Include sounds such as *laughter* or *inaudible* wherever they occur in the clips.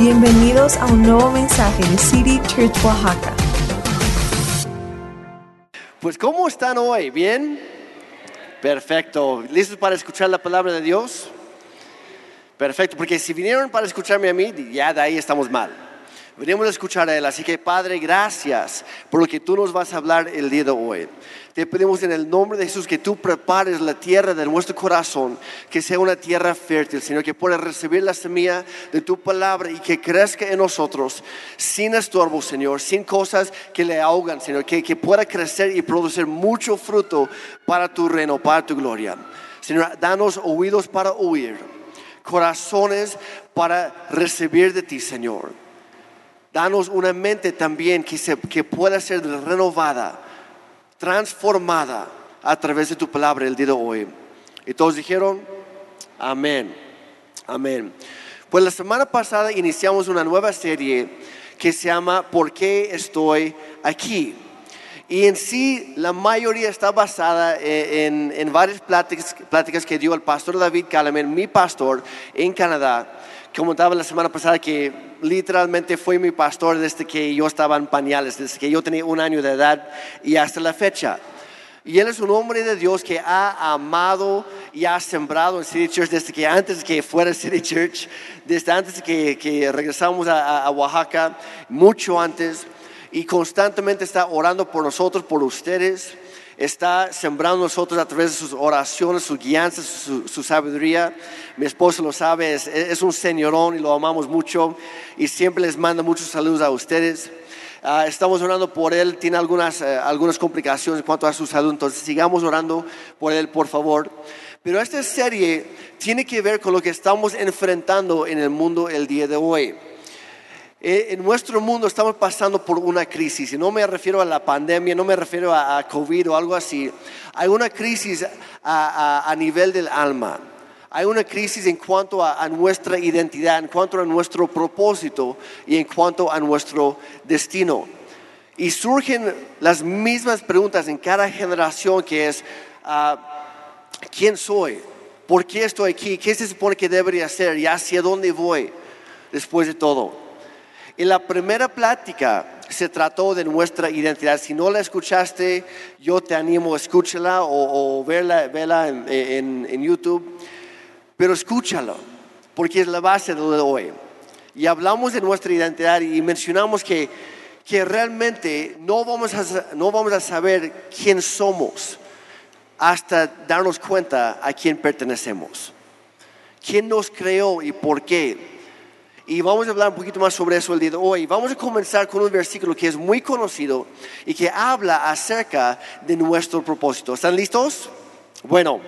Bienvenidos a un nuevo mensaje de City Church Oaxaca. Pues ¿cómo están hoy? ¿Bien? Perfecto. ¿Listos para escuchar la palabra de Dios? Perfecto, porque si vinieron para escucharme a mí, ya de ahí estamos mal. Venimos a escuchar a Él, así que Padre, gracias por lo que tú nos vas a hablar el día de hoy. Te pedimos en el nombre de Jesús que tú prepares la tierra de nuestro corazón, que sea una tierra fértil, Señor, que pueda recibir la semilla de tu palabra y que crezca en nosotros sin estorbo, Señor, sin cosas que le ahogan, Señor, que, que pueda crecer y producir mucho fruto para tu reino, para tu gloria. Señor, danos oídos para oír, corazones para recibir de ti, Señor. Danos una mente también que, se, que pueda ser renovada, transformada a través de tu palabra el día de hoy. Y todos dijeron, amén, amén. Pues la semana pasada iniciamos una nueva serie que se llama ¿Por qué estoy aquí? Y en sí la mayoría está basada en, en varias pláticas, pláticas que dio el pastor David Calamen, mi pastor en Canadá comentaba la semana pasada que literalmente fue mi pastor desde que yo estaba en pañales, desde que yo tenía un año de edad y hasta la fecha. Y él es un hombre de Dios que ha amado y ha sembrado en City Church desde que antes que fuera City Church, desde antes que, que regresamos a, a Oaxaca, mucho antes, y constantemente está orando por nosotros, por ustedes está sembrando nosotros a través de sus oraciones, sus guianzas, su, sabiduría. Mi esposo lo sabe, es, un señorón y lo amamos mucho y siempre les manda muchos saludos a ustedes. Ah, estamos orando por él, tiene algunas, eh, algunas complicaciones en cuanto a su salud, entonces sigamos orando por él, por favor. Pero esta serie tiene que ver con lo que estamos enfrentando en el mundo el día de hoy. Eh, en nuestro mundo estamos pasando por una crisis, y no me refiero a la pandemia, no me refiero a, COVID o algo así. Hay una crisis a, nivel del alma. Hay una crisis en cuanto a, nuestra identidad, en cuanto a nuestro propósito y en cuanto a nuestro destino. Y surgen las mismas preguntas en cada generación que es, ah, ¿quién soy? ¿Por qué estoy aquí? ¿Qué se supone que debería hacer? ¿Y hacia dónde voy después de todo? En la primera plática se trató de nuestra identidad. Si no la escuchaste, yo te animo a escúchala o, verla, verla en, YouTube. Pero escúchalo, porque es la base de hoy. Y hablamos de nuestra identidad y mencionamos que, que realmente no vamos, a, no vamos a saber quién somos hasta darnos cuenta a quién pertenecemos. ¿Quién nos creó y por qué? Y vamos a hablar un poquito más sobre eso el día de hoy. Vamos a comenzar con un versículo que es muy conocido y que habla acerca de nuestro propósito. ¿Están listos? Bueno,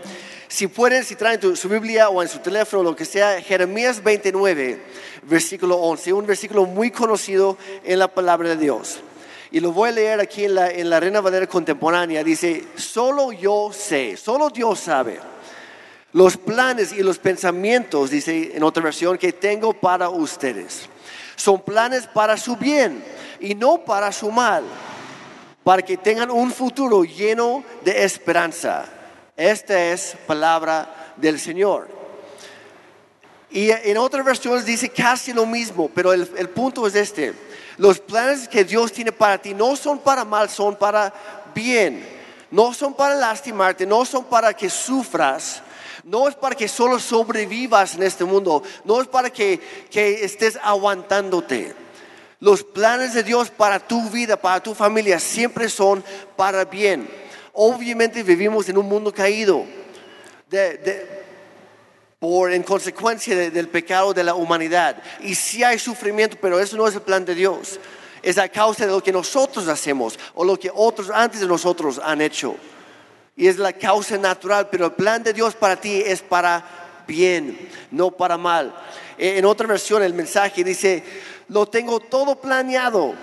si pueden, si traen su Biblia o en su teléfono, lo que sea, Jeremías 29, versículo 11, un versículo muy conocido en la palabra de Dios. Y lo voy a leer aquí en la, en la Reina Valera Contemporánea. Dice, solo yo sé, solo Dios sabe los planes y los pensamientos, dice en otra versión, que tengo para ustedes. Son planes para su bien y no para su mal, para que tengan un futuro lleno de esperanza. Esta es palabra del Señor. Y en otras versiones dice casi lo mismo, pero el, el punto es este. Los planes que Dios tiene para ti no son para mal, son para bien. No son para lastimarte, no son para que sufras, no es para que solo sobrevivas en este mundo, no es para que, estés aguantándote. Los planes de Dios para tu vida, para tu familia, siempre son para bien. Obviamente vivimos en un mundo caído, por en consecuencia del pecado de la humanidad. Y sí hay sufrimiento, pero eso no es el plan de Dios. Es a causa de lo que nosotros hacemos o lo que otros antes de nosotros han hecho y es la causa natural, pero el plan de Dios para ti es para bien, no para mal. En otra versión el mensaje dice, lo tengo todo planeado,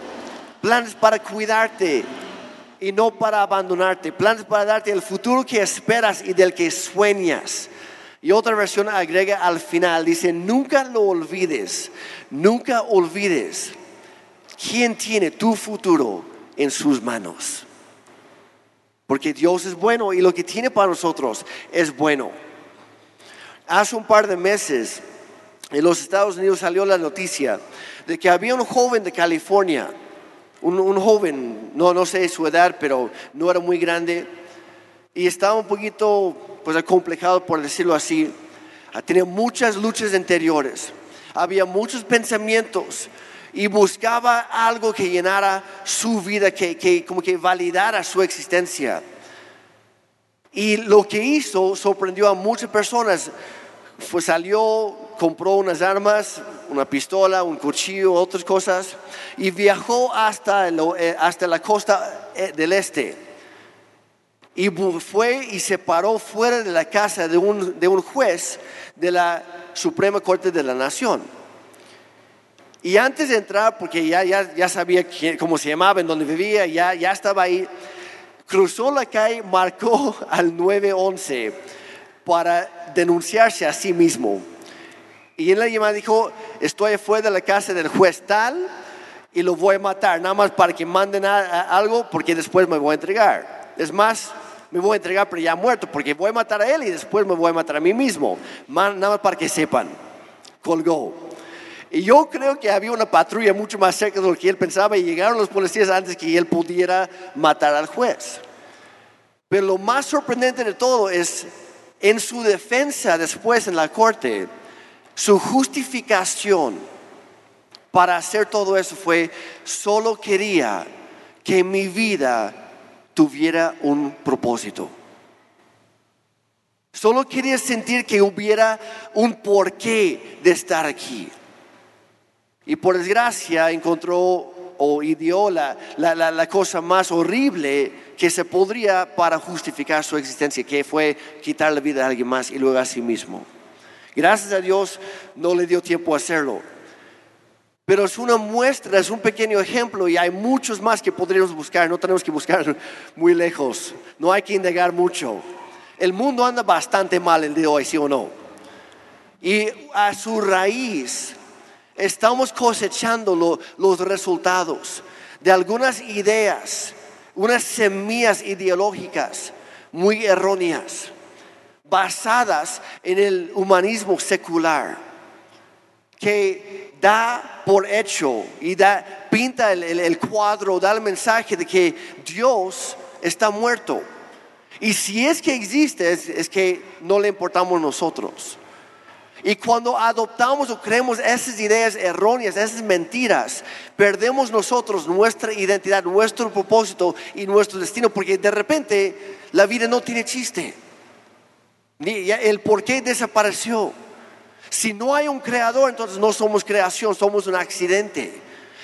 planes para cuidarte y no para abandonarte, planes para darte el futuro que esperas y del que sueñas. Y otra versión agrega al final, dice, nunca lo olvides, nunca olvides quién tiene tu futuro en sus manos. Porque Dios es bueno y lo que tiene para nosotros es bueno. Hace un par de meses en los Estados Unidos salió la noticia de que había un joven de California, un, joven, no, no sé su edad, pero no era muy grande, y estaba un poquito pues acomplejado, por decirlo así. Tenía muchas luchas interiores, había muchos pensamientos y buscaba algo que llenara su vida, que, que como que validara su existencia. Y lo que hizo sorprendió a muchas personas. Pues salió, compró unas armas, una pistola, un cuchillo, otras cosas, y viajó hasta, eh, hasta la costa eh, del este. Y fue y se paró fuera de la casa de un, de un juez de la Suprema Corte de la Nación. Y antes de entrar, porque ya, ya, ya sabía cómo se llamaba, en dónde vivía, ya, ya estaba ahí, cruzó la calle, marcó *laughs* al 911 para denunciarse a sí mismo. Y en la llamada dijo, estoy fuera de la casa del juez tal y lo voy a matar, nada más para que manden algo porque después me voy a entregar. Es más, me voy a entregar pero ya muerto porque voy a matar a él y después me voy a matar a mí mismo. Nada más para que sepan. Colgó. Y yo creo que había una patrulla mucho más cerca de lo que él pensaba y llegaron los policías antes que él pudiera matar al juez. Pero lo más sorprendente de todo es en su defensa después en la corte, su justificación para hacer todo eso fue, solo quería que mi vida tuviera un propósito. Solo quería sentir que hubiera un porqué de estar aquí. Y por desgracia encontró o ideó la, la, cosa más horrible que se podría para justificar su existencia, que fue quitar la vida a alguien más y luego a sí mismo. Gracias a Dios no le dio tiempo a hacerlo. Pero es una muestra, es un pequeño ejemplo y hay muchos más que podríamos buscar. No tenemos que buscar *laughs* muy lejos. No hay que indagar mucho. El mundo anda bastante mal el día de hoy, ¿sí o no? Y a su raíz estamos cosechando los resultados de algunas ideas, unas semillas ideológicas muy erróneas, basadas en el humanismo secular, que da por hecho y da, pinta el, el cuadro, da el mensaje de que Dios está muerto. Y si es que existe, es que no le importamos nosotros. Y cuando adoptamos o creemos esas ideas erróneas, esas mentiras, perdemos nosotros nuestra identidad, nuestro propósito y nuestro destino, porque de repente la vida no tiene chiste. El por qué desapareció. Si no hay un creador, entonces no somos creación, somos un accidente.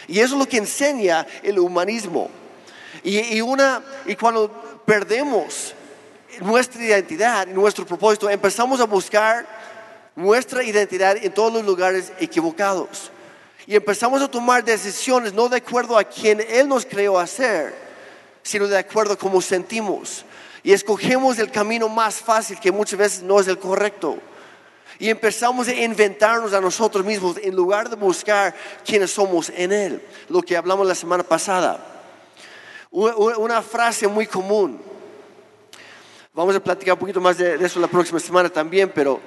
Y eso es lo que enseña el humanismo. Y, una, y cuando perdemos nuestra identidad y nuestro propósito, empezamos a buscar nuestra identidad en todos los lugares equivocados. Y empezamos a tomar decisiones no de acuerdo a quien Él nos creó hacer, sino de acuerdo a cómo sentimos. Y escogemos el camino más fácil que muchas veces no es el correcto. Y empezamos a inventarnos a nosotros mismos en lugar de buscar quiénes somos en Él. Lo que hablamos la semana pasada. Una frase muy común. Vamos a platicar un poquito más de eso la próxima semana también, pero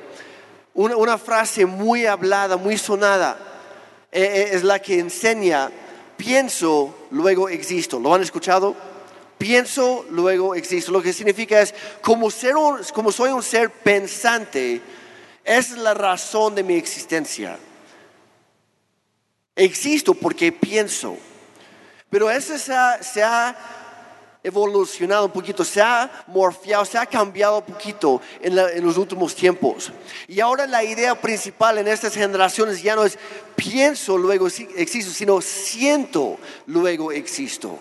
una, frase muy hablada, muy sonada, eh, eh, es la que enseña, pienso, luego existo. ¿Lo han escuchado? Pienso, luego existo. Lo que significa es, como, ser como soy un ser pensante, es la razón de mi existencia. Existo porque pienso. Pero eso se ha evolucionado un poquito, se ha morfiado, se ha cambiado un poquito en, los últimos tiempos. Y ahora la idea principal en estas generaciones ya no es pienso, luego existo, sino siento, luego existo.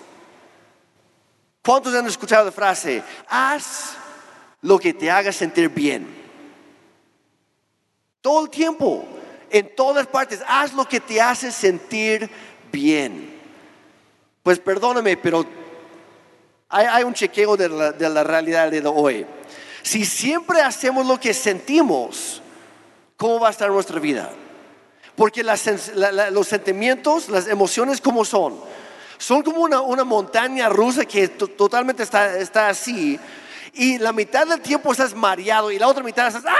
¿Cuántos han escuchado la frase, haz lo que te haga sentir bien? Todo el tiempo, en todas partes, haz lo que te hace sentir bien. Pues perdóname, pero hay, un chequeo de la, realidad de hoy. Si siempre hacemos lo que sentimos, ¿cómo va a estar nuestra vida? Porque los sentimientos, las emociones, ¿cómo son? Son como una, montaña rusa que totalmente está, está, así. Y la mitad del tiempo estás mareado y la otra mitad estás... ¡Ah!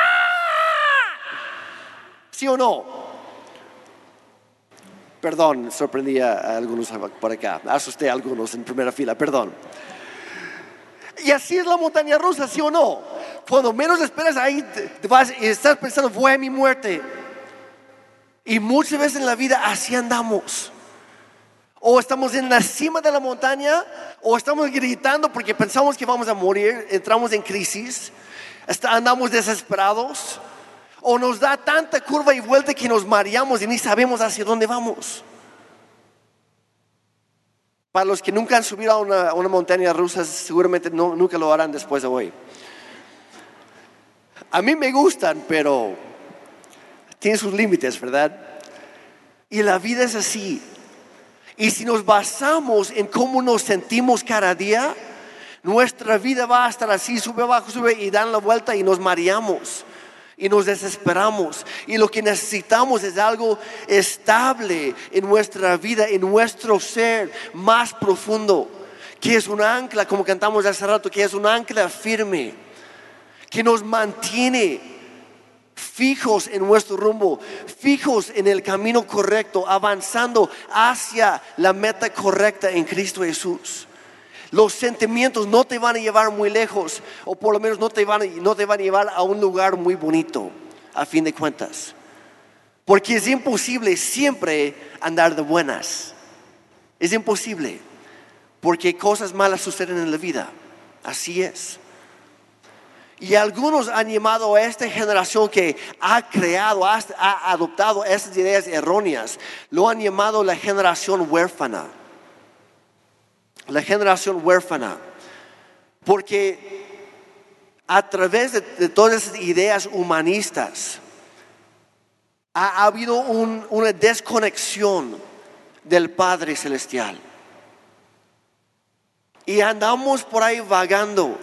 ¿Sí o no? Perdón, sorprendí a algunos por acá, asusté a algunos en primera fila, perdón. Y así es la montaña rusa, ¿sí o no? Cuando menos esperas, ahí vas estás pensando, voy a mi muerte. Y muchas veces en la vida así andamos. O estamos en la cima de la montaña, o estamos gritando porque pensamos que vamos a morir, entramos en crisis, andamos desesperados, o nos da tanta curva y vuelta que nos mareamos y ni sabemos hacia dónde vamos. Para los que nunca han subido a una, montaña rusa, seguramente nunca lo harán después de hoy. A mí me gustan, pero tienen sus límites, ¿verdad? Y la vida es así. Y si nos basamos en cómo nos sentimos cada día, nuestra vida va a estar así, sube abajo, sube y dan la vuelta y nos mareamos y nos desesperamos. Y lo que necesitamos es algo estable en nuestra vida, en nuestro ser más profundo, que es un ancla, como cantamos hace rato, que es un ancla firme, que nos mantiene fijos en nuestro rumbo, fijos en el camino correcto, avanzando hacia la meta correcta en Cristo Jesús. Los sentimientos no te van a llevar muy lejos, o por lo menos no te van a, no te van a llevar a un lugar muy bonito, a fin de cuentas. Porque es imposible siempre andar de buenas. Es imposible. Porque cosas malas suceden en la vida. Así es. Y algunos han llamado a esta generación que ha creado, ha, adoptado esas ideas erróneas, lo han llamado la generación huérfana la generación huérfana, porque a través de, todas esas ideas humanistas ha, habido una desconexión del Padre Celestial. Y andamos por ahí vagando.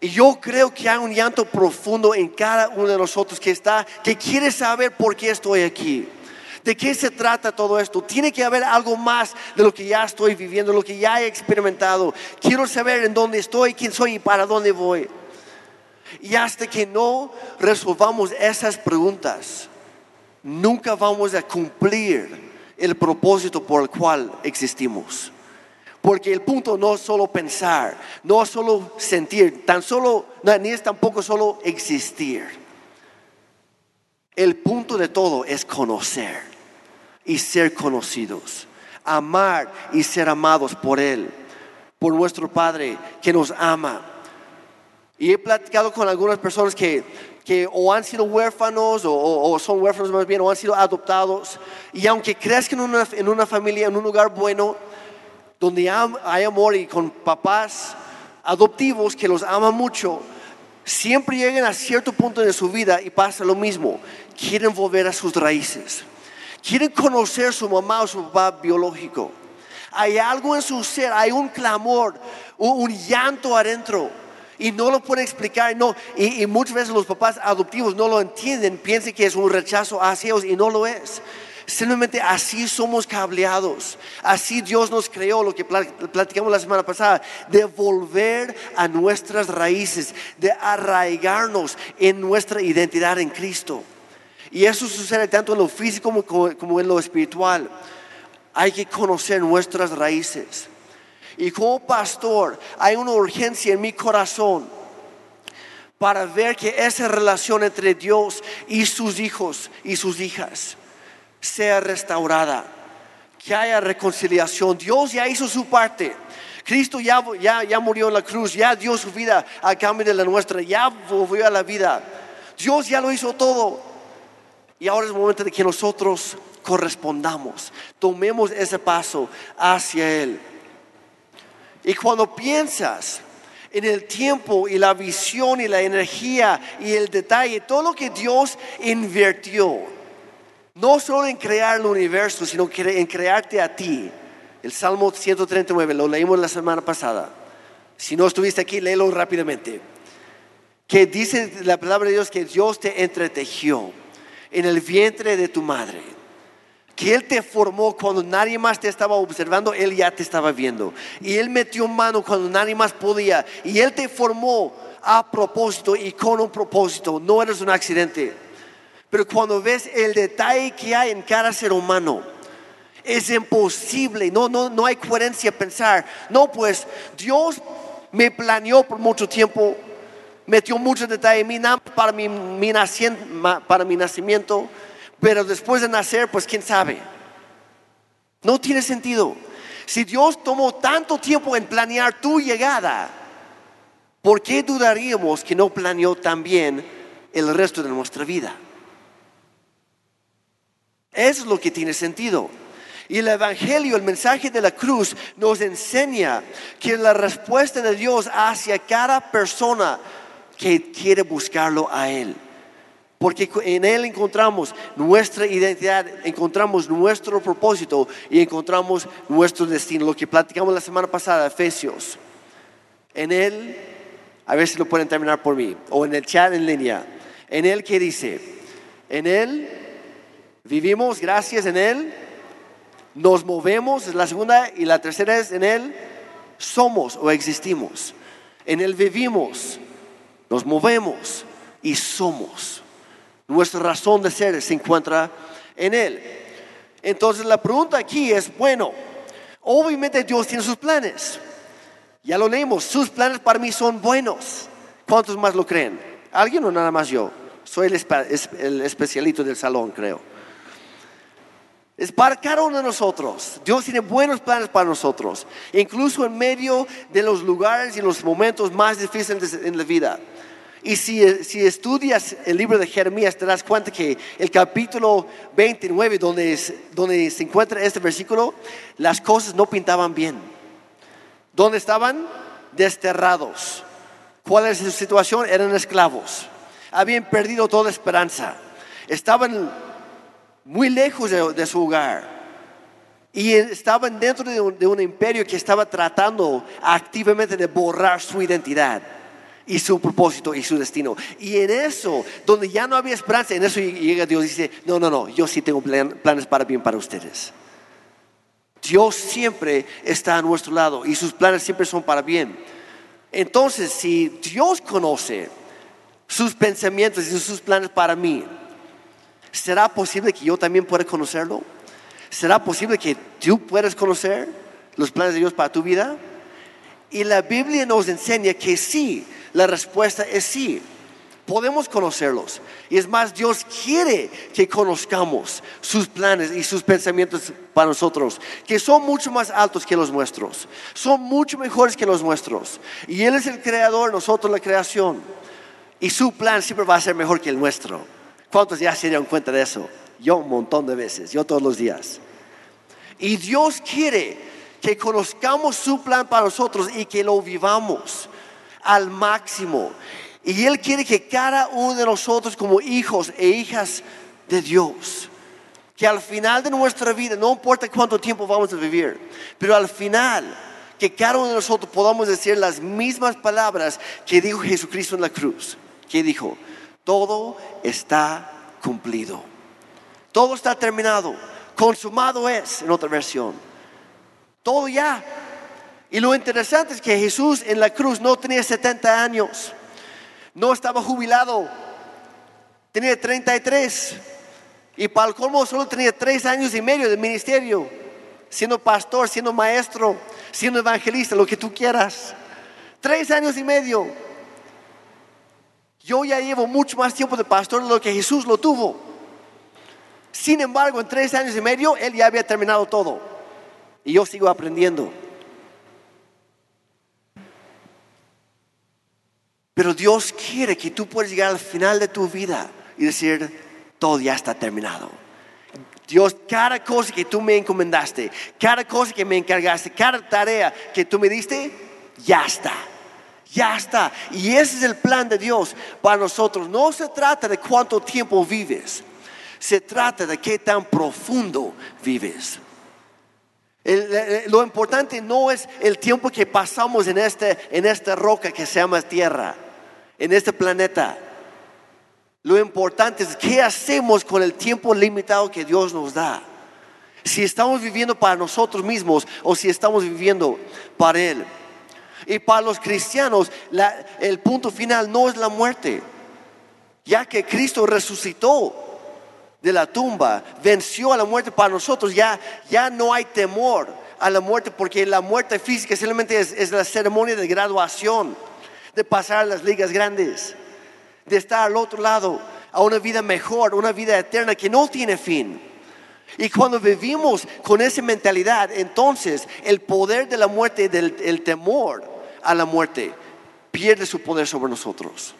Y yo creo que hay un llanto profundo en cada uno de nosotros que está, que quiere saber por qué estoy aquí. ¿De qué se trata todo esto? Tiene que haber algo más de lo que ya estoy viviendo, lo que ya he experimentado. Quiero saber en dónde estoy, quién soy y para dónde voy. Y hasta que no resolvamos esas preguntas, nunca vamos a cumplir el propósito por el cual existimos. Porque el punto no es solo pensar, no es solo sentir, tan solo, ni es tampoco solo existir. El punto de todo es conocer y ser conocidos, amar y ser amados por Él, por nuestro Padre que nos ama. Y he platicado con algunas personas que, que o han sido huérfanos o, son huérfanos más bien o han sido adoptados. Y aunque crezcan en una, en una familia, en un lugar bueno, donde hay amor y con papás adoptivos que los aman mucho, siempre llegan a cierto punto de su vida y pasa lo mismo. Quieren volver a sus raíces quieren conocer su mamá o su papá biológico. Hay algo en su ser, hay un clamor, un, llanto adentro y no lo pueden explicar. No, y, muchas veces los papás adoptivos no lo entienden, piensan que es un rechazo hacia ellos y no lo es. Simplemente así somos cableados. Así Dios nos creó, lo que platicamos la semana pasada, de volver a nuestras raíces, de arraigarnos en nuestra identidad en Cristo. Y eso sucede tanto en lo físico como, en lo espiritual. Hay que conocer nuestras raíces. Y como pastor, hay una urgencia en mi corazón para ver que esa relación entre Dios y sus hijos y sus hijas sea restaurada, que haya reconciliación. Dios ya hizo su parte. Cristo ya, ya, ya murió en la cruz, ya dio su vida a cambio de la nuestra, ya volvió a la vida. Dios ya lo hizo todo. Y ahora es el momento de que nosotros correspondamos, tomemos ese paso hacia Él. Y cuando piensas en el tiempo y la visión y la energía y el detalle, todo lo que Dios invirtió, no solo en crear el universo, sino en crearte a ti. El Salmo 139 lo leímos la semana pasada. Si no estuviste aquí, léelo rápidamente. Que dice la palabra de Dios que Dios te entretejió en el vientre de tu madre. Que Él te formó cuando nadie más te estaba observando, Él ya te estaba viendo. Y Él metió mano cuando nadie más podía. Y Él te formó a propósito y con un propósito. No eres un accidente. Pero cuando ves el detalle que hay en cada ser humano, Es imposible, no, no, no hay coherencia pensar. No, pues Dios me planeó por mucho tiempo, metió mucho detalle en para mi, para mi nacimiento, pero después de nacer, pues quién sabe. No tiene sentido. Si Dios tomó tanto tiempo en planear tu llegada, ¿por qué dudaríamos que no planeó también el resto de nuestra vida? Es lo que tiene sentido. Y el Evangelio, el mensaje de la cruz, nos enseña que la respuesta de Dios hacia cada persona que quiere buscarlo a Él. Porque en Él encontramos nuestra identidad, encontramos nuestro propósito y encontramos nuestro destino. Lo que platicamos la semana pasada, Efesios. En Él, a ver si lo pueden terminar por mí, o en el chat en línea. En Él, ¿qué dice? En Él vivimos, gracias en Él. Nos movemos, es la segunda, y la tercera es en Él somos o existimos. En Él vivimos, nos movemos y somos. Nuestra razón de ser se encuentra en Él. Entonces la pregunta aquí es, bueno, obviamente Dios tiene sus planes. Ya lo leímos, sus planes para mí son buenos. ¿Cuántos más lo creen? ¿Alguien o nada más yo? Soy el, especialito del salón, creo. Es para cada uno de nosotros. Dios tiene buenos planes para nosotros, incluso en medio de los lugares y los momentos más difíciles en la vida. Y si, estudias el libro de Jeremías, te das cuenta que el capítulo 29, donde, se encuentra este versículo, las cosas no pintaban bien. ¿Dónde estaban? Desterrados. ¿Cuál es su situación? Eran esclavos. Habían perdido toda esperanza. Estaban muy lejos de, su hogar. Y estaban dentro de un imperio que estaba tratando activamente de borrar su identidad y su propósito y su destino. Y en eso, donde ya no había esperanza, en eso llega Dios y dice, no, no, no, yo sí tengo planes para bien para ustedes. Dios siempre está a nuestro lado y sus planes siempre son para bien. Entonces, si Dios conoce sus pensamientos y sus planes para mí, ¿será posible que yo también pueda conocerlo? ¿Será posible que tú puedas conocer los planes de Dios para tu vida? Y la Biblia nos enseña que sí, la respuesta es sí. Podemos conocerlos. Y es más, Dios quiere que conozcamos sus planes y sus pensamientos para nosotros, que son mucho más altos que los nuestros. Son mucho mejores que los nuestros. Y Él es el creador, nosotros la creación. Y su plan siempre va a ser mejor que el nuestro. ¿Cuántos ya se dieron cuenta de eso? Yo un montón de veces, yo todos los días. Y Dios quiere que conozcamos su plan para nosotros y que lo vivamos al máximo. Y Él quiere que cada uno de nosotros como hijos e hijas de Dios, que al final de nuestra vida, no importa cuánto tiempo vamos a vivir, pero al final, que cada uno de nosotros podamos decir las mismas palabras que dijo Jesucristo en la cruz, que dijo, todo está cumplido, todo está terminado, consumado es, en otra versión, todo ya y lo interesante es que Jesús en la cruz no tenía 70 años, no estaba jubilado, tenía 33. Y para el colmo solo tenía tres años y medio de ministerio, siendo pastor, siendo maestro, siendo evangelista, lo que tú quieras. Tres años y medio. Yo ya llevo mucho más tiempo de pastor de lo que Jesús lo tuvo. Sin embargo, en tres años y medio, Él ya había terminado todo. Y yo sigo aprendiendo. Pero Dios quiere que tú puedas llegar al final de tu vida y decir, todo ya está terminado. Dios, cada cosa que tú me encomendaste, cada cosa que me encargaste, cada tarea que tú me diste, ya está. Ya está. Y ese es el plan de Dios para nosotros. No se trata de cuánto tiempo vives. Se trata de qué tan profundo vives. lo importante no es el tiempo que pasamos en, este, en esta roca que se llama tierra en este planeta. Lo importante es qué hacemos con el tiempo limitado que Dios nos da. Si estamos viviendo para nosotros mismos o si estamos viviendo para Él. Y para los cristianos el punto final no es la muerte, ya que Cristo resucitó. de la tumba, venció a la muerte para nosotros, ya, ya no hay temor a la muerte porque la muerte física simplemente es, es la ceremonia de graduación, de pasar a las ligas grandes, de estar al otro lado, a una vida mejor, una vida eterna que no tiene fin. Y cuando vivimos con esa mentalidad, entonces el poder de la muerte, del el temor a la muerte, pierde su poder sobre nosotros.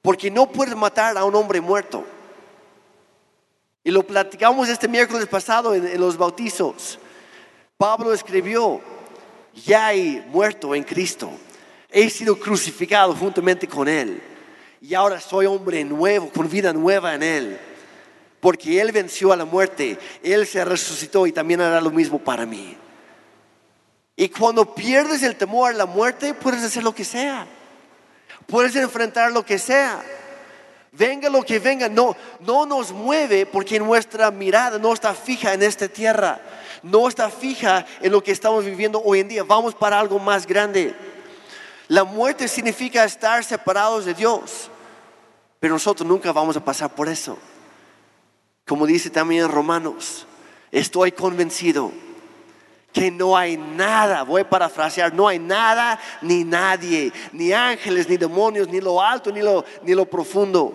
Porque no puedes matar a un hombre muerto. Y lo platicamos este miércoles pasado en, en los bautizos. Pablo escribió, ya he muerto en Cristo, he sido crucificado juntamente con Él. Y ahora soy hombre nuevo, con vida nueva en Él. Porque Él venció a la muerte, Él se resucitó y también hará lo mismo para mí. Y cuando pierdes el temor a la muerte, puedes hacer lo que sea. Puedes enfrentar lo que sea. Venga lo que venga, no, no nos mueve porque nuestra mirada no está fija en esta tierra, no está fija en lo que estamos viviendo hoy en día. Vamos para algo más grande. La muerte significa estar separados de Dios, pero nosotros nunca vamos a pasar por eso. Como dice también Romanos, estoy convencido que no hay nada, voy a parafrasear, no hay nada ni nadie, ni ángeles, ni demonios, ni lo alto, ni lo, ni lo profundo,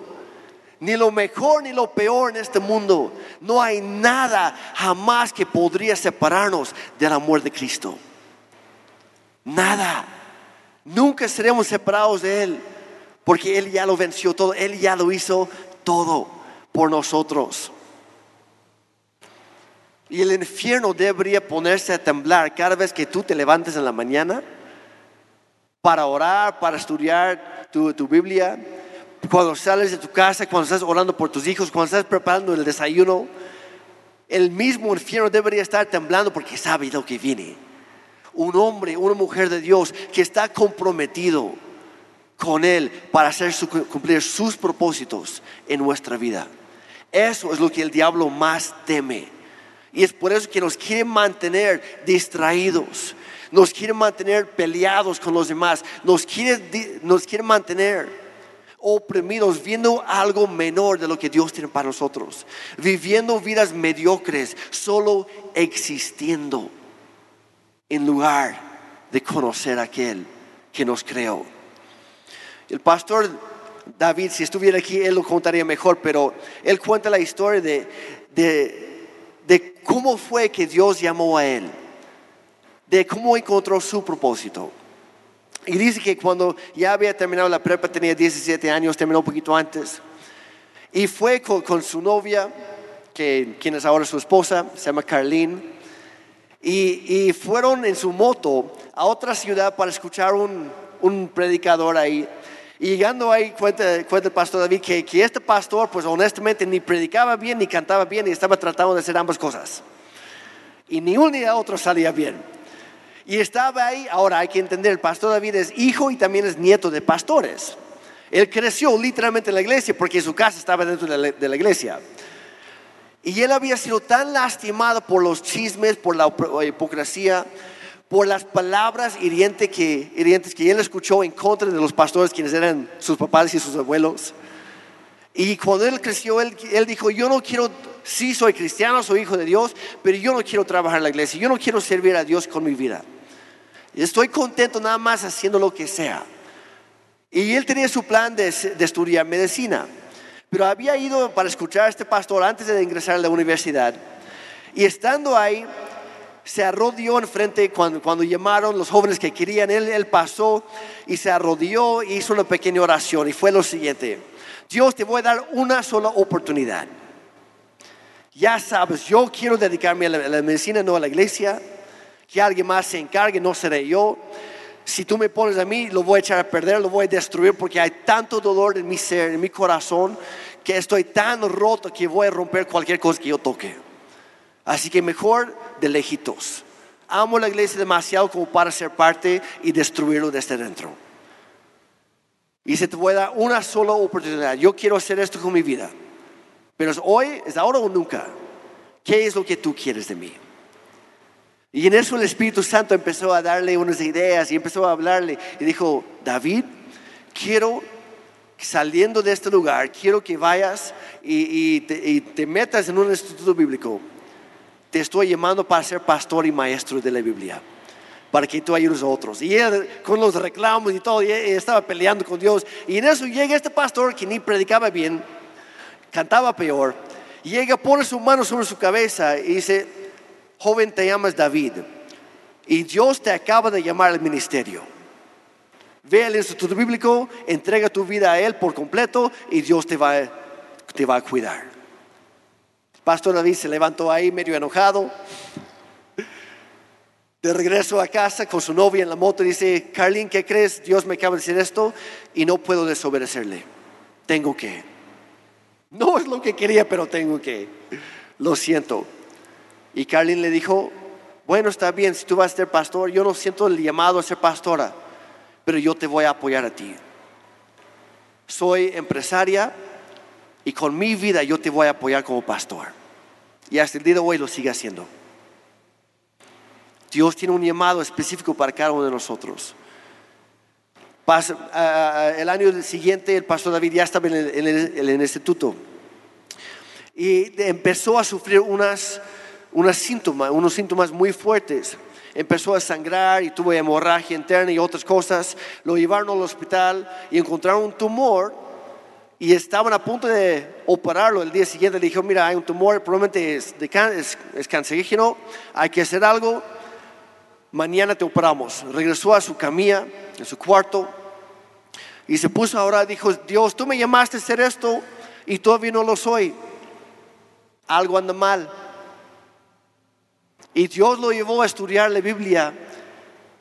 ni lo mejor, ni lo peor en este mundo. No hay nada jamás que podría separarnos del amor de Cristo. Nada. Nunca seremos separados de Él, porque Él ya lo venció todo, Él ya lo hizo todo por nosotros. Y el infierno debería ponerse a temblar cada vez que tú te levantes en la mañana para orar, para estudiar tu, tu Biblia, cuando sales de tu casa, cuando estás orando por tus hijos, cuando estás preparando el desayuno. El mismo infierno debería estar temblando porque sabe lo que viene. Un hombre, una mujer de Dios que está comprometido con Él para hacer cumplir sus propósitos en nuestra vida. Eso es lo que el diablo más teme. Y es por eso que nos quiere mantener distraídos, nos quiere mantener peleados con los demás, nos quiere, nos quiere mantener oprimidos, viendo algo menor de lo que Dios tiene para nosotros, viviendo vidas mediocres, solo existiendo en lugar de conocer a aquel que nos creó. El pastor David, si estuviera aquí, él lo contaría mejor, pero él cuenta la historia de, de, de cómo fue que Dios llamó a él, de cómo encontró su propósito. Y dice que cuando ya había terminado la prepa, tenía 17 años, terminó un poquito antes, y fue con, su novia, que, quien es ahora su esposa, se llama Carlene, y, y fueron en su moto a otra ciudad para escuchar un, un predicador ahí. Y llegando ahí, cuenta, cuenta el pastor David que, este pastor, pues honestamente, ni predicaba bien ni cantaba bien y estaba tratando de hacer ambas cosas. Y ni uno ni otro salía bien. Y estaba ahí, ahora hay que entender, el pastor David es hijo y también es nieto de pastores. Él creció literalmente en la iglesia porque su casa estaba dentro de la, iglesia. Y él había sido tan lastimado por los chismes, por la hipocr- hipocresía, por las palabras hirientes que, hirientes que él escuchó en contra de los pastores, quienes eran sus papás y sus abuelos. Y cuando él creció, él, él dijo, yo no quiero, sí soy cristiano, soy hijo de Dios, pero yo no quiero trabajar en la iglesia, yo no quiero servir a Dios con mi vida. Estoy contento nada más haciendo lo que sea. Y él tenía su plan de, de estudiar medicina, pero había ido para escuchar a este pastor antes de ingresar a la universidad. Y estando ahí, se arrodilló enfrente cuando, cuando llamaron los jóvenes que querían. Él, él pasó y se arrodilló y hizo una pequeña oración. Y fue lo siguiente: Dios, te voy a dar una sola oportunidad. Ya sabes, yo quiero dedicarme a la, a la medicina, no a la iglesia. Que alguien más se encargue, no seré yo. Si tú me pones a mí, lo voy a echar a perder, lo voy a destruir porque hay tanto dolor en mi ser, en mi corazón, que estoy tan roto que voy a romper cualquier cosa que yo toque. Así que mejor de lejitos. Amo la iglesia demasiado como para ser parte y destruirlo desde dentro. Y se te a dar una sola oportunidad. Yo quiero hacer esto con mi vida. Pero hoy, es ahora o nunca. ¿Qué es lo que tú quieres de mí? Y en eso el Espíritu Santo empezó a darle unas ideas y empezó a hablarle. Y dijo, David, quiero saliendo de este lugar, quiero que vayas y te metas en un instituto bíblico. Te estoy llamando para ser pastor y maestro de la Biblia para que tú ayudes a otros. Y él con los reclamos y todo, estaba peleando con Dios. Y en eso llega este pastor que ni predicaba bien, cantaba peor. Llega, pone su mano sobre su cabeza y dice, joven, te llamas David. Y Dios te acaba de llamar al ministerio. Ve al instituto bíblico, entrega tu vida a Él por completo y Dios te va a cuidar. Pastor David se levantó ahí medio enojado. De regreso a casa con su novia en la moto, dice, Carlin, ¿qué crees? Dios me acaba de decir esto y no puedo desobedecerle. Tengo que. No es lo que quería, pero tengo que. Lo siento. Y Carlin le dijo, bueno, está bien, si tú vas a ser pastor, yo no siento el llamado a ser pastora, pero yo te voy a apoyar a ti. Soy empresaria y con mi vida yo te voy a apoyar como pastor. Y hasta el día de hoy lo sigue haciendo. Dios tiene un llamado específico para cada uno de nosotros. Pas- ah, el año siguiente el pastor David ya estaba en el, instituto y empezó a sufrir unas síntomas, unos síntomas muy fuertes. Empezó a sangrar y tuvo hemorragia interna y otras cosas. Lo llevaron al hospital y encontraron un tumor y estaban a punto de operarlo. El día siguiente le dijo, mira, hay un tumor, probablemente es, de can- es, es cancerígeno, hay que hacer algo mañana te operamos. Regresó a su camilla, en su cuarto, y se puso ahora, dijo, Dios, tú me llamaste a hacer esto y todavía no lo soy. Algo anda mal. Y Dios lo llevó a estudiar la Biblia,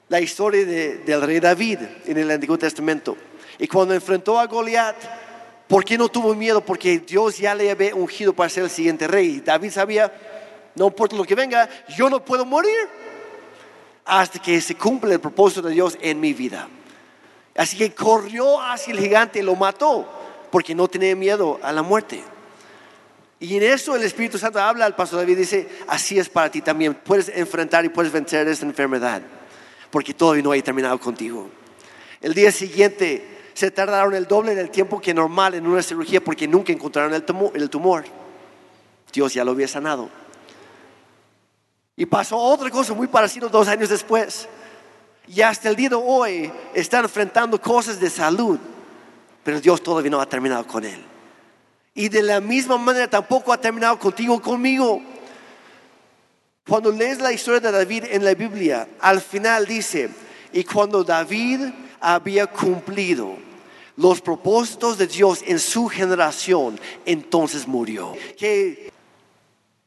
la historia de- del rey David en el Antiguo Testamento. Y cuando enfrentó a Goliat, ¿por qué no tuvo miedo? Porque Dios ya le había ungido para ser el siguiente rey. David sabía, no importa lo que venga, yo no puedo morir hasta que se cumple el propósito de Dios en mi vida. Así que corrió hacia el gigante y lo mató, porque no tenía miedo a la muerte. Y en eso el Espíritu Santo habla al pastor David y dice, así es para ti también, puedes enfrentar y puedes vencer esta enfermedad, porque todavía no he terminado contigo. El día siguiente se tardaron el doble del tiempo que normal en una cirugía porque nunca encontraron el el tumor. Dios ya lo había sanado. Y pasó otra cosa muy parecida dos años después. Y hasta el día de hoy están enfrentando cosas de salud, pero Dios todavía no ha terminado con él. Y de la misma manera tampoco ha terminado contigo, conmigo. Cuando lees la historia de David en la Biblia, al final dice, y cuando David había cumplido los propósitos de Dios en su generación, entonces murió. Que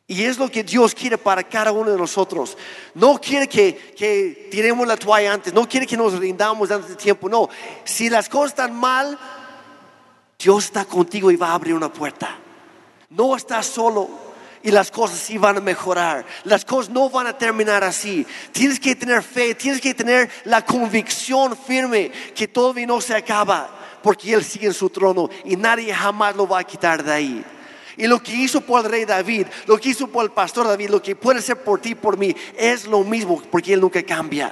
y es lo que Dios quiere para cada uno de nosotros. No quiere que, que tiremos la toalla antes, no quiere que nos rindamos antes de tiempo, no. Si las cosas están mal, Dios está contigo y va a abrir una puerta. No estás solo y las cosas sí van a mejorar. Las cosas no van a terminar así. Tienes que tener fe, tienes que tener la convicción firme que todavía no se acaba, porque Él sigue en su trono y nadie jamás lo va a quitar de ahí. Y lo que hizo por el rey David, lo que hizo por el pastor David, lo que puede ser por ti por mí, es lo mismo, porque Él nunca cambia.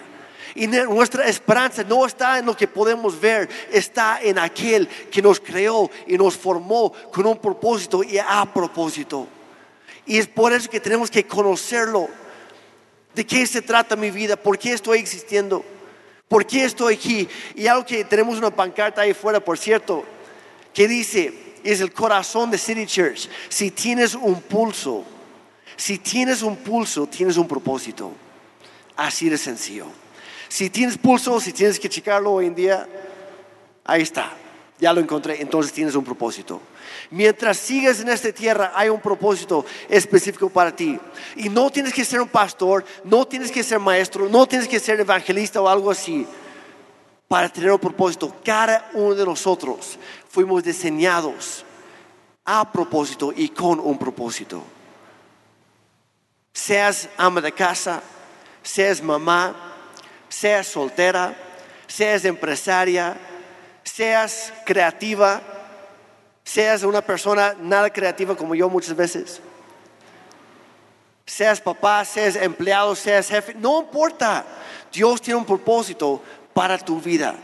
Y nuestra esperanza no está en lo que podemos ver, está en aquel que nos creó y nos formó con un propósito y a propósito. Y es por eso que tenemos que conocerlo. ¿De qué se trata mi vida? ¿Por qué estoy existiendo? ¿Por qué estoy aquí? Y algo que tenemos una pancarta ahí fuera, por cierto, que dice, es el corazón de City Church. Si tienes un pulso, si tienes un pulso, tienes un propósito. Así de sencillo. Si tienes pulso, si tienes que checarlo hoy en día, ahí está. Ya lo encontré, entonces tienes un propósito. Mientras sigues en esta tierra, hay un propósito específico para ti. Y no tienes que ser un pastor, no tienes que ser maestro, no tienes que ser evangelista o algo así para tener un propósito. Cada uno de nosotros fuimos diseñados a propósito y con un propósito. Seas ama de casa, seas mamá, seas soltera, seas empresaria, seas creativa, seas una persona nada creativa como yo muchas veces. Seas papá, seas empleado, seas jefe, no importa. Dios tiene un propósito para tu vida.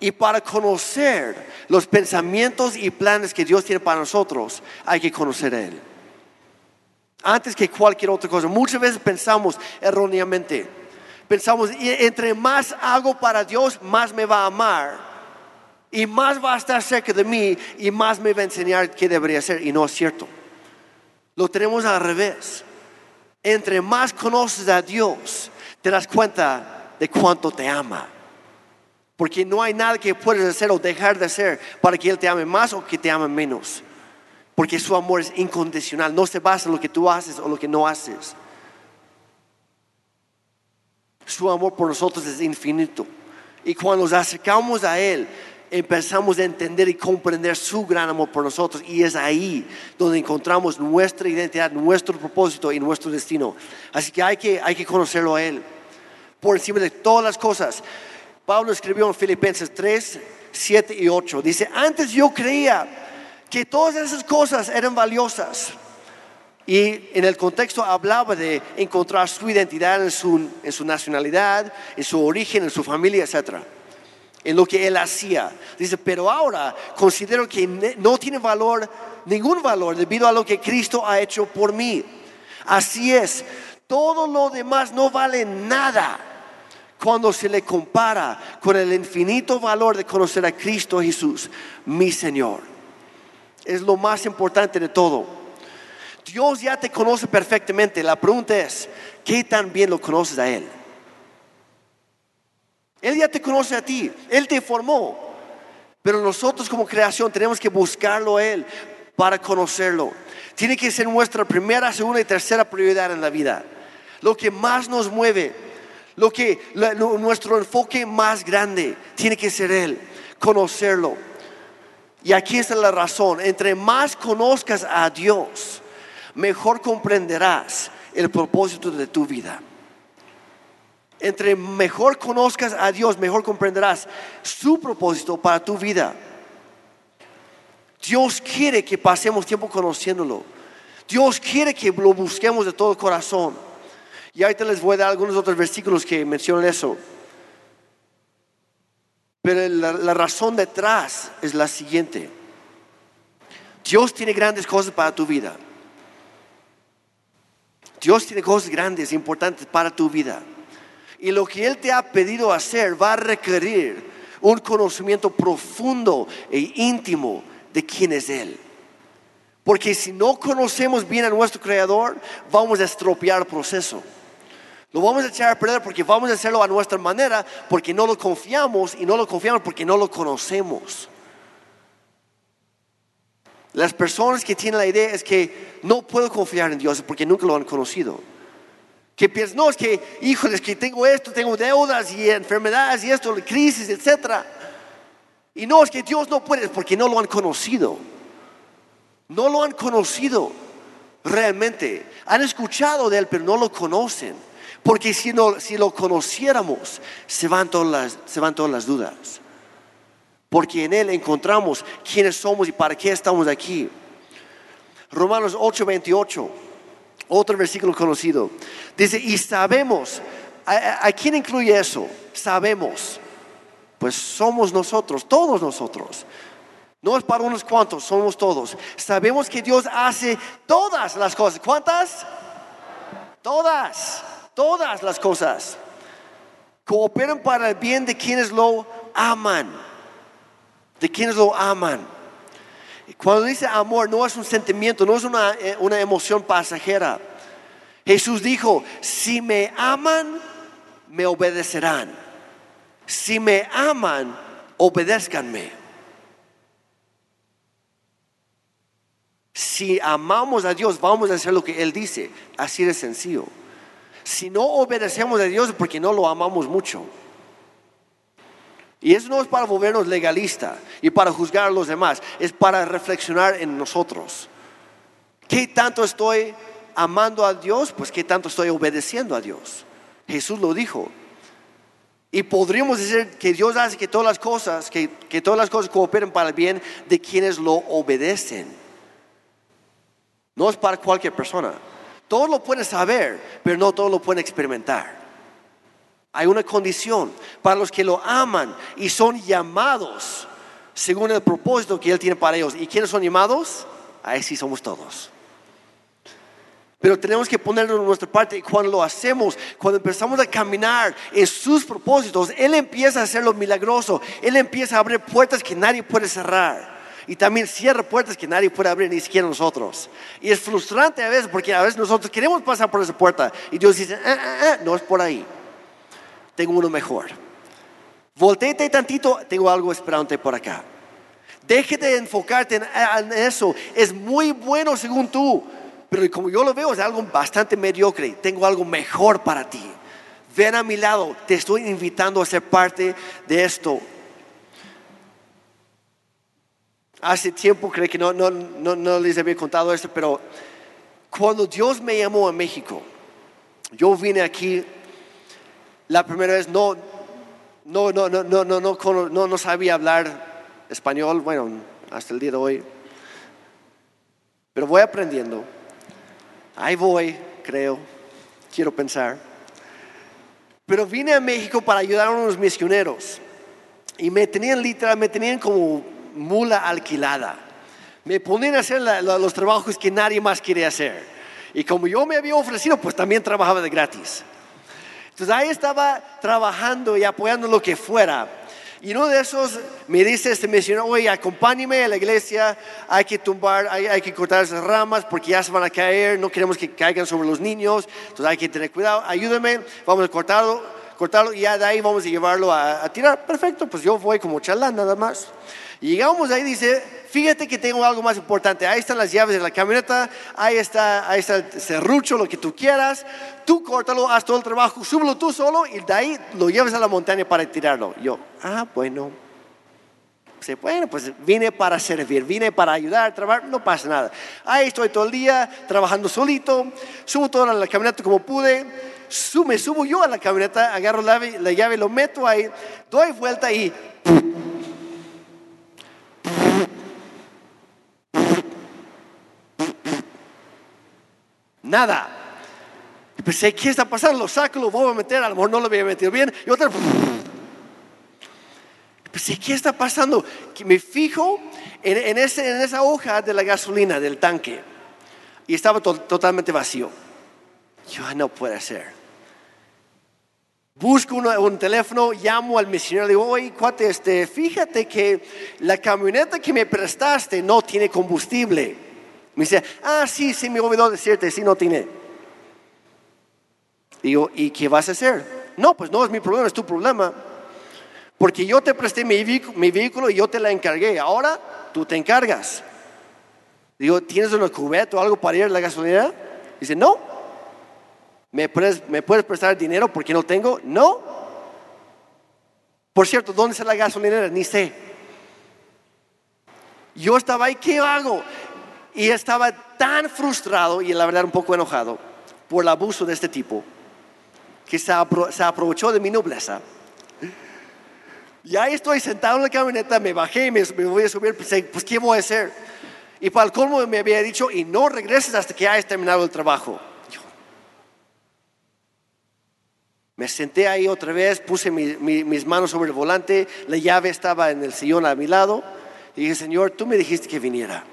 Y para conocer los pensamientos y planes que Dios tiene para nosotros, hay que conocer a Él. Antes que cualquier otra cosa. Muchas veces pensamos erróneamente. Pensamos, entre más hago para Dios, más me va a amar. Y más va a estar cerca de mí y más me va a enseñar qué debería hacer. Y no es cierto. Lo tenemos al revés. Entre más conoces a Dios, te das cuenta de cuánto te ama. Porque no hay nada que puedes hacer o dejar de hacer para que Él te ame más o que te ame menos. Porque su amor es incondicional, no se basa en lo que tú haces o lo que no haces. Su amor por nosotros es infinito. Y cuando nos acercamos a Él, empezamos a entender y comprender su gran amor por nosotros. Y es ahí donde encontramos nuestra identidad, nuestro propósito y nuestro destino. Así que hay que, hay que conocerlo a Él. Por encima de todas las cosas. Pablo escribió en Filipenses 3, 7 y 8. Dice, antes yo creía que todas esas cosas eran valiosas. Y en el contexto hablaba de encontrar su identidad en su, en su nacionalidad, en su origen, en su familia, etc. En lo que él hacía. Dice, pero ahora considero que no tiene valor, ningún valor, debido a lo que Cristo ha hecho por mí. Así es, todo lo demás no vale nada cuando se le compara con el infinito valor de conocer a Cristo Jesús, mi Señor. Es lo más importante de todo. Dios ya te conoce perfectamente. La pregunta es, ¿qué tan bien lo conoces a Él? Él ya te conoce a ti, Él te formó. Pero nosotros como creación tenemos que buscarlo a Él para conocerlo. Tiene que ser nuestra primera, segunda y tercera prioridad en la vida. Lo que más nos mueve lo que nuestro enfoque más grande tiene que ser Él, conocerlo. Y aquí está la razón. Entre más conozcas a Dios, mejor comprenderás el propósito de tu vida. Entre mejor conozcas a Dios, mejor comprenderás su propósito para tu vida. Dios quiere que pasemos tiempo conociéndolo. Dios quiere que lo busquemos de todo corazón. Y ahorita les voy a dar algunos otros versículos que mencionan eso. Pero la, la, razón detrás es la siguiente. Dios tiene grandes cosas para tu vida. Dios tiene cosas grandes, importantes para tu vida. Y lo que Él te ha pedido hacer va a requerir un conocimiento profundo e íntimo de quién es Él. Porque si no conocemos bien a nuestro Creador, vamos a estropear el proceso. Lo vamos a echar a perder porque vamos a hacerlo a nuestra manera, porque no lo confiamos y no lo confiamos porque no lo conocemos. Las personas que tienen la idea es que no puedo confiar en Dios porque nunca lo han conocido. Que piensan, no, es que, híjoles, que tengo esto, tengo deudas y enfermedades y esto, crisis, etc. Y no, es que Dios no puede, es porque no lo han conocido. No lo han conocido realmente. Han escuchado de Él, pero no lo conocen. Porque si, no, si lo conociéramos, se van, todas las, se van todas las dudas. Porque en Él encontramos quiénes somos y para qué estamos aquí. Romanos 8:28, otro versículo conocido. Dice, y sabemos, ¿a, ¿a quién incluye eso? Sabemos. Pues somos nosotros, todos nosotros. No es para unos cuantos, somos todos. Sabemos que Dios hace todas las cosas. ¿Cuántas? Todas todas las cosas cooperan para el bien de quienes lo aman, de quienes lo aman. Cuando dice amor, no es un sentimiento, no es una, eh, una emoción pasajera. Jesús dijo, si me aman, me obedecerán. Si me aman, obedézcanme. Si amamos a Dios, vamos a hacer lo que Él dice. Así de sencillo. Si no obedecemos a Dios porque no lo amamos mucho. Y eso no es para volvernos legalistas y para juzgar a los demás, es para reflexionar en nosotros. ¿Qué tanto estoy amando a Dios? Pues qué tanto estoy obedeciendo a Dios. Jesús lo dijo. Y podríamos decir que Dios hace que todas las cosas, que, que todas las cosas cooperen para el bien de quienes lo obedecen. No es para cualquier persona. Todos lo pueden saber, pero no todos lo pueden experimentar. Hay una condición para los que lo aman y son llamados según el propósito que Él tiene para ellos. ¿Y quiénes son llamados? Ahí sí somos todos. Pero tenemos que ponerlo en nuestra parte y cuando lo hacemos, cuando empezamos a caminar en sus propósitos, Él empieza a hacer lo milagroso. Él empieza a abrir puertas que nadie puede cerrar. Y también cierra puertas que nadie puede abrir, ni siquiera nosotros. Y es frustrante a veces porque a veces nosotros queremos pasar por esa puerta y Dios dice, ah, ah, ah, no es por ahí. Tengo uno mejor. Volteate tantito, tengo algo esperándote por acá. Déjate de enfocarte en eso. Es muy bueno según tú pero como yo lo veo es algo bastante mediocre. Tengo algo mejor para ti. Ven a mi lado, te estoy invitando a ser parte de esto. Hace tiempo, creo que no, no, no, les había contado esto, pero cuando Dios me llamó a México, yo vine aquí la primera vez, no, no, no, no, no, no, no, no, no sabía hablar español, bueno, hasta el día de hoy, pero voy aprendiendo. Ahí voy, creo, quiero pensar. Pero vine a México para ayudar a unos misioneros. Y me tenían literal, me tenían como mula alquilada. Me ponían a hacer los trabajos que nadie más quería hacer. Y como yo me había ofrecido, pues también trabajaba de gratis. Entonces ahí estaba trabajando y apoyando lo que fuera. Y uno de esos me dice este misionero, oye, acompáñeme a la iglesia, hay que tumbar, hay, que cortar esas ramas porque ya se van a caer, no queremos que caigan sobre los niños, entonces hay que tener cuidado, ayúdame, vamos a cortarlo, cortarlo y ya de ahí vamos a llevarlo a, a tirar. Perfecto, pues yo voy como chalán nada más. Y llegamos ahí, dice, fíjate que tengo algo más importante. Ahí están las llaves de la camioneta, ahí está, ahí está el serrucho, lo que tú quieras. Tú córtalo, haz todo el trabajo, súbelo tú solo y de ahí lo lleves a la montaña para tirarlo. Yo, ah, bueno. Bueno, pues vine para servir, vine para ayudar, trabajar, no pasa nada. Ahí estoy todo el día trabajando solito, subo toda la camioneta como pude, me subo yo a la camioneta, agarro la, la llave, lo meto ahí, doy vuelta y Nada. Pensé, ¿qué está pasando? Lo saco, lo voy a meter, a lo mejor no lo había metido bien. Y otra. Pensé, ¿qué está pasando? Que me fijo en, esa hoja de la gasolina del tanque. Y estaba totalmente vacío. Yo, ah, no puede ser. Busco un teléfono, llamo al misionero, digo, oye, cuate, este, fíjate que la camioneta que me prestaste no tiene combustible. Me dice, ah, sí, sí, me olvidó decirte, sí, no tiene. Digo, ¿y qué vas a hacer? No, pues no es mi problema, es tu problema. Porque yo te presté mi, mi vehículo y yo te la encargué. Ahora tú te encargas. Digo, ¿tienes una cubeta o algo para ir a la gasolina? Dice, no. ¿Me puedes, ¿Me puedes prestar dinero porque no tengo? No. Por cierto, ¿dónde está la gasolinera? Ni sé. Yo estaba ahí, ¿qué hago? Y estaba tan frustrado y la verdad un poco enojado por el abuso de este tipo que se, aprovechó de mi nobleza. Y ahí estoy sentado en la camioneta, me bajé y me, voy a subir, pues, pues ¿qué voy a hacer? Y para el colmo me había dicho, y no regreses hasta que hayas terminado el trabajo. Me senté ahí otra vez, puse mis manos sobre el volante, la llave estaba en el sillón a mi lado, y dije, Señor, tú me dijiste que viniera.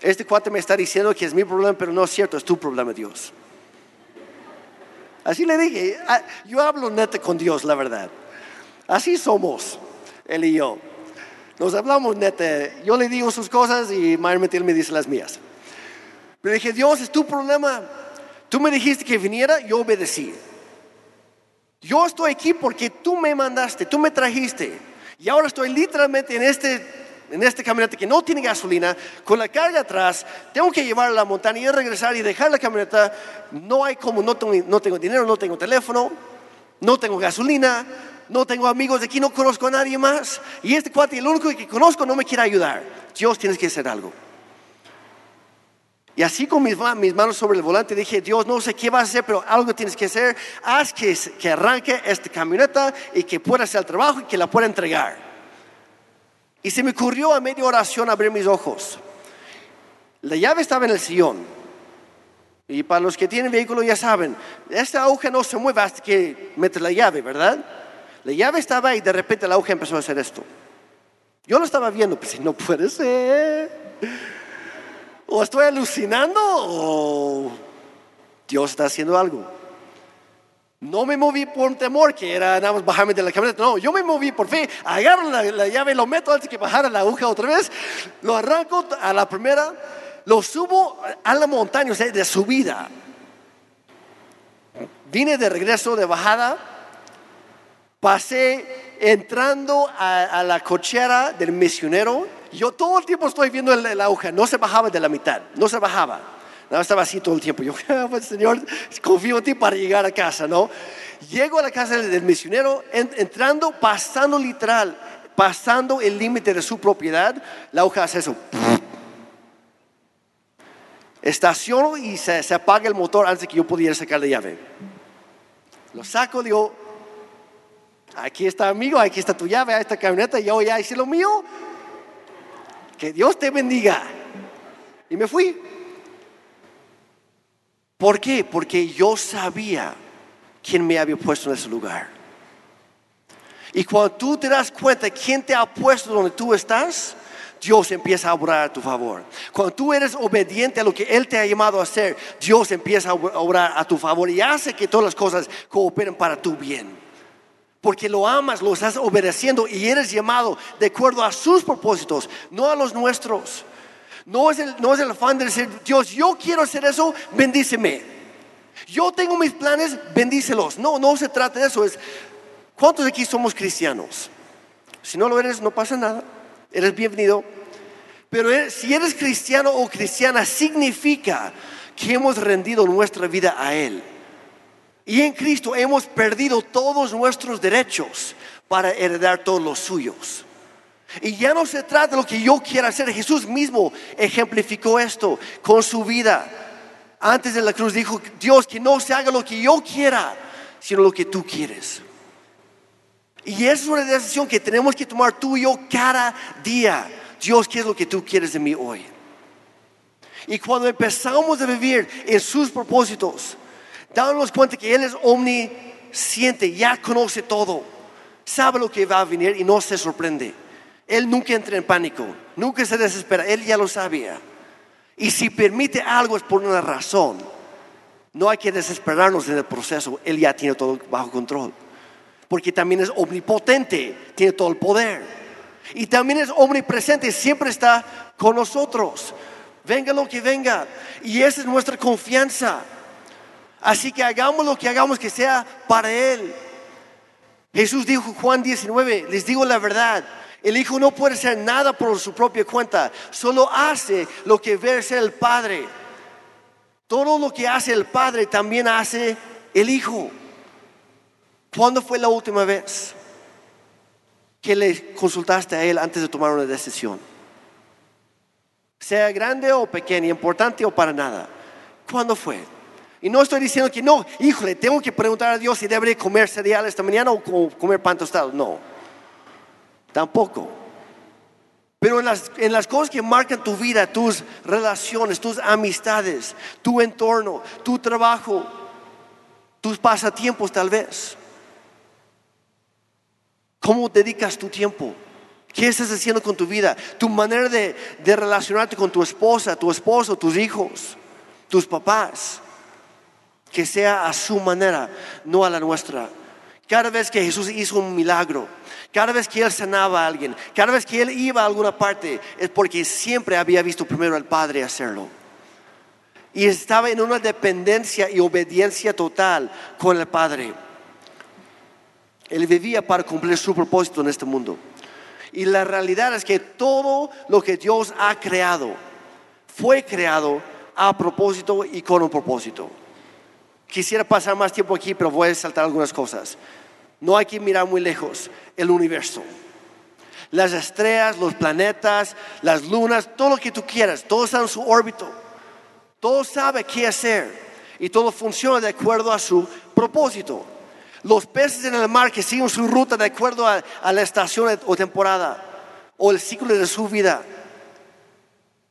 Este cuate me está diciendo que es mi problema, pero no es cierto, es tu problema, Dios. Así le dije, ah, yo hablo neta con Dios, la verdad. Así somos, él y yo. Nos hablamos neta. Yo le digo sus cosas y Mayer me dice las mías. Pero dije, Dios, es tu problema. Tú me dijiste que viniera, yo obedecí. Yo estoy aquí porque tú me mandaste, tú me trajiste. Y ahora estoy literalmente en este en este camioneta que no tiene gasolina, con la carga atrás, tengo que llevar a la montaña y regresar y dejar la camioneta. No hay como, no tengo, no tengo dinero, no tengo teléfono, no tengo gasolina, no tengo amigos aquí, no conozco a nadie más. Y este cuate, el único que conozco, no me quiere ayudar. Dios, tienes que hacer algo. Y así con mis, mis, manos sobre el volante dije, Dios, no sé qué vas a hacer, pero algo tienes que hacer. Haz que, que arranque esta camioneta y que pueda hacer el trabajo y que la pueda entregar. Y se me ocurrió a media oración abrir mis ojos. La llave estaba en el sillón. Y para los que tienen vehículo ya saben, esta aguja no se mueve hasta que metes la llave, ¿verdad? La llave estaba ahí y de repente la aguja empezó a hacer esto. Yo lo estaba viendo, pues no puede ser. Estoy alucinando o Dios está haciendo algo. No me moví por temor, que era nada más bajarme de la camioneta. No, yo me moví por fe. Agarro la, la llave, lo meto antes que bajara la aguja otra vez. Lo arranco a la primera. Lo subo a la montaña, o sea, de subida. Vine de regreso de bajada. Pasé entrando a, a la cochera del misionero. Yo todo el tiempo estoy viendo la aguja. No se bajaba de la mitad. No se bajaba. No, estaba así todo el tiempo. Yo, *laughs* "Ah, pues, Señor, confío en ti para llegar a casa, ¿no? Llego a la casa del, misionero, en- entrando, pasando literal, pasando el límite de su propiedad, la hoja hace eso. Estaciono y se, se apaga el motor antes que yo pudiera sacar la llave. Lo saco, digo, aquí está amigo, aquí está tu llave, ahí está camioneta, yo ya hice lo mío. Que Dios te bendiga. Y me fui. ¿Por qué? Porque yo sabía quién me había puesto en ese lugar. Y cuando tú te das cuenta quién te ha puesto donde tú estás, Dios empieza a obrar a tu favor. Cuando tú eres obediente a lo que Él te ha llamado a hacer, Dios empieza a obrar a tu favor y hace que todas las cosas cooperen para tu bien. Porque lo amas, lo estás obedeciendo y eres llamado de acuerdo a sus propósitos, no a los nuestros. No es, el, no es el afán de decir, Dios, yo quiero hacer eso, bendíceme. Yo tengo mis planes, bendícelos. No, no se trata de eso. Es, ¿Cuántos de aquí somos cristianos? Si no lo eres, no pasa nada. Eres bienvenido. Pero eres- si eres cristiano o cristiana, significa que hemos rendido nuestra vida a Él. Y en Cristo hemos perdido todos nuestros derechos para heredar todos los suyos. Y ya no se trata de lo que yo quiera hacer. Jesús mismo ejemplificó esto con su vida. Antes de la cruz dijo, Dios, que no se haga lo que yo quiera, sino lo que tú quieres. Y esa es una decisión que tenemos que tomar tú y yo cada día. Dios, ¿qué es lo que tú quieres de mí hoy? Y cuando empezamos a vivir en sus propósitos, dándonos cuenta que Él es omnisciente, ya conoce todo, sabe lo que va a venir y no se sorprende. Él nunca entra en pánico, nunca se desespera, Él ya lo sabía. Y si permite algo es por una razón. No hay que desesperarnos en el proceso, Él ya tiene todo bajo control. Porque también es omnipotente, tiene todo el poder. Y también es omnipresente, siempre está con nosotros. Venga lo que venga. Y esa es nuestra confianza. Así que hagamos lo que hagamos que sea para Él. Jesús dijo Juan 19, les digo la verdad, el Hijo no puede hacer nada por su propia cuenta, solo hace lo que ve hacer el Padre. Todo lo que hace el Padre también hace el Hijo. ¿Cuándo fue la última vez que le consultaste a Él antes de tomar una decisión? Sea grande o pequeña, importante o para nada. ¿Cuándo fue? Y no estoy diciendo que no, híjole, tengo que preguntar a Dios si debería comer cereal esta mañana o co- comer pan tostado. No, tampoco. Pero en las, en las cosas que marcan tu vida, tus relaciones, tus amistades, tu entorno, tu trabajo, tus pasatiempos tal vez. ¿Cómo dedicas tu tiempo? ¿Qué estás haciendo con tu vida? Tu manera de, de relacionarte con tu esposa, tu esposo, tus hijos, tus papás. Que sea a su manera, no a la nuestra. Cada vez que Jesús hizo un milagro, cada vez que Él sanaba a alguien, cada vez que Él iba a alguna parte, es porque siempre había visto primero al Padre hacerlo. Y estaba en una dependencia y obediencia total con el Padre. Él vivía para cumplir su propósito en este mundo. Y la realidad es que todo lo que Dios ha creado fue creado a propósito y con un propósito. Quisiera pasar más tiempo aquí, pero voy a saltar algunas cosas. No hay que mirar muy lejos. El universo. Las estrellas, los planetas, las lunas, todo lo que tú quieras, todo está en su órbito. Todo sabe qué hacer y todo funciona de acuerdo a su propósito. Los peces en el mar que siguen su ruta de acuerdo a, a la estación o temporada o el ciclo de su vida,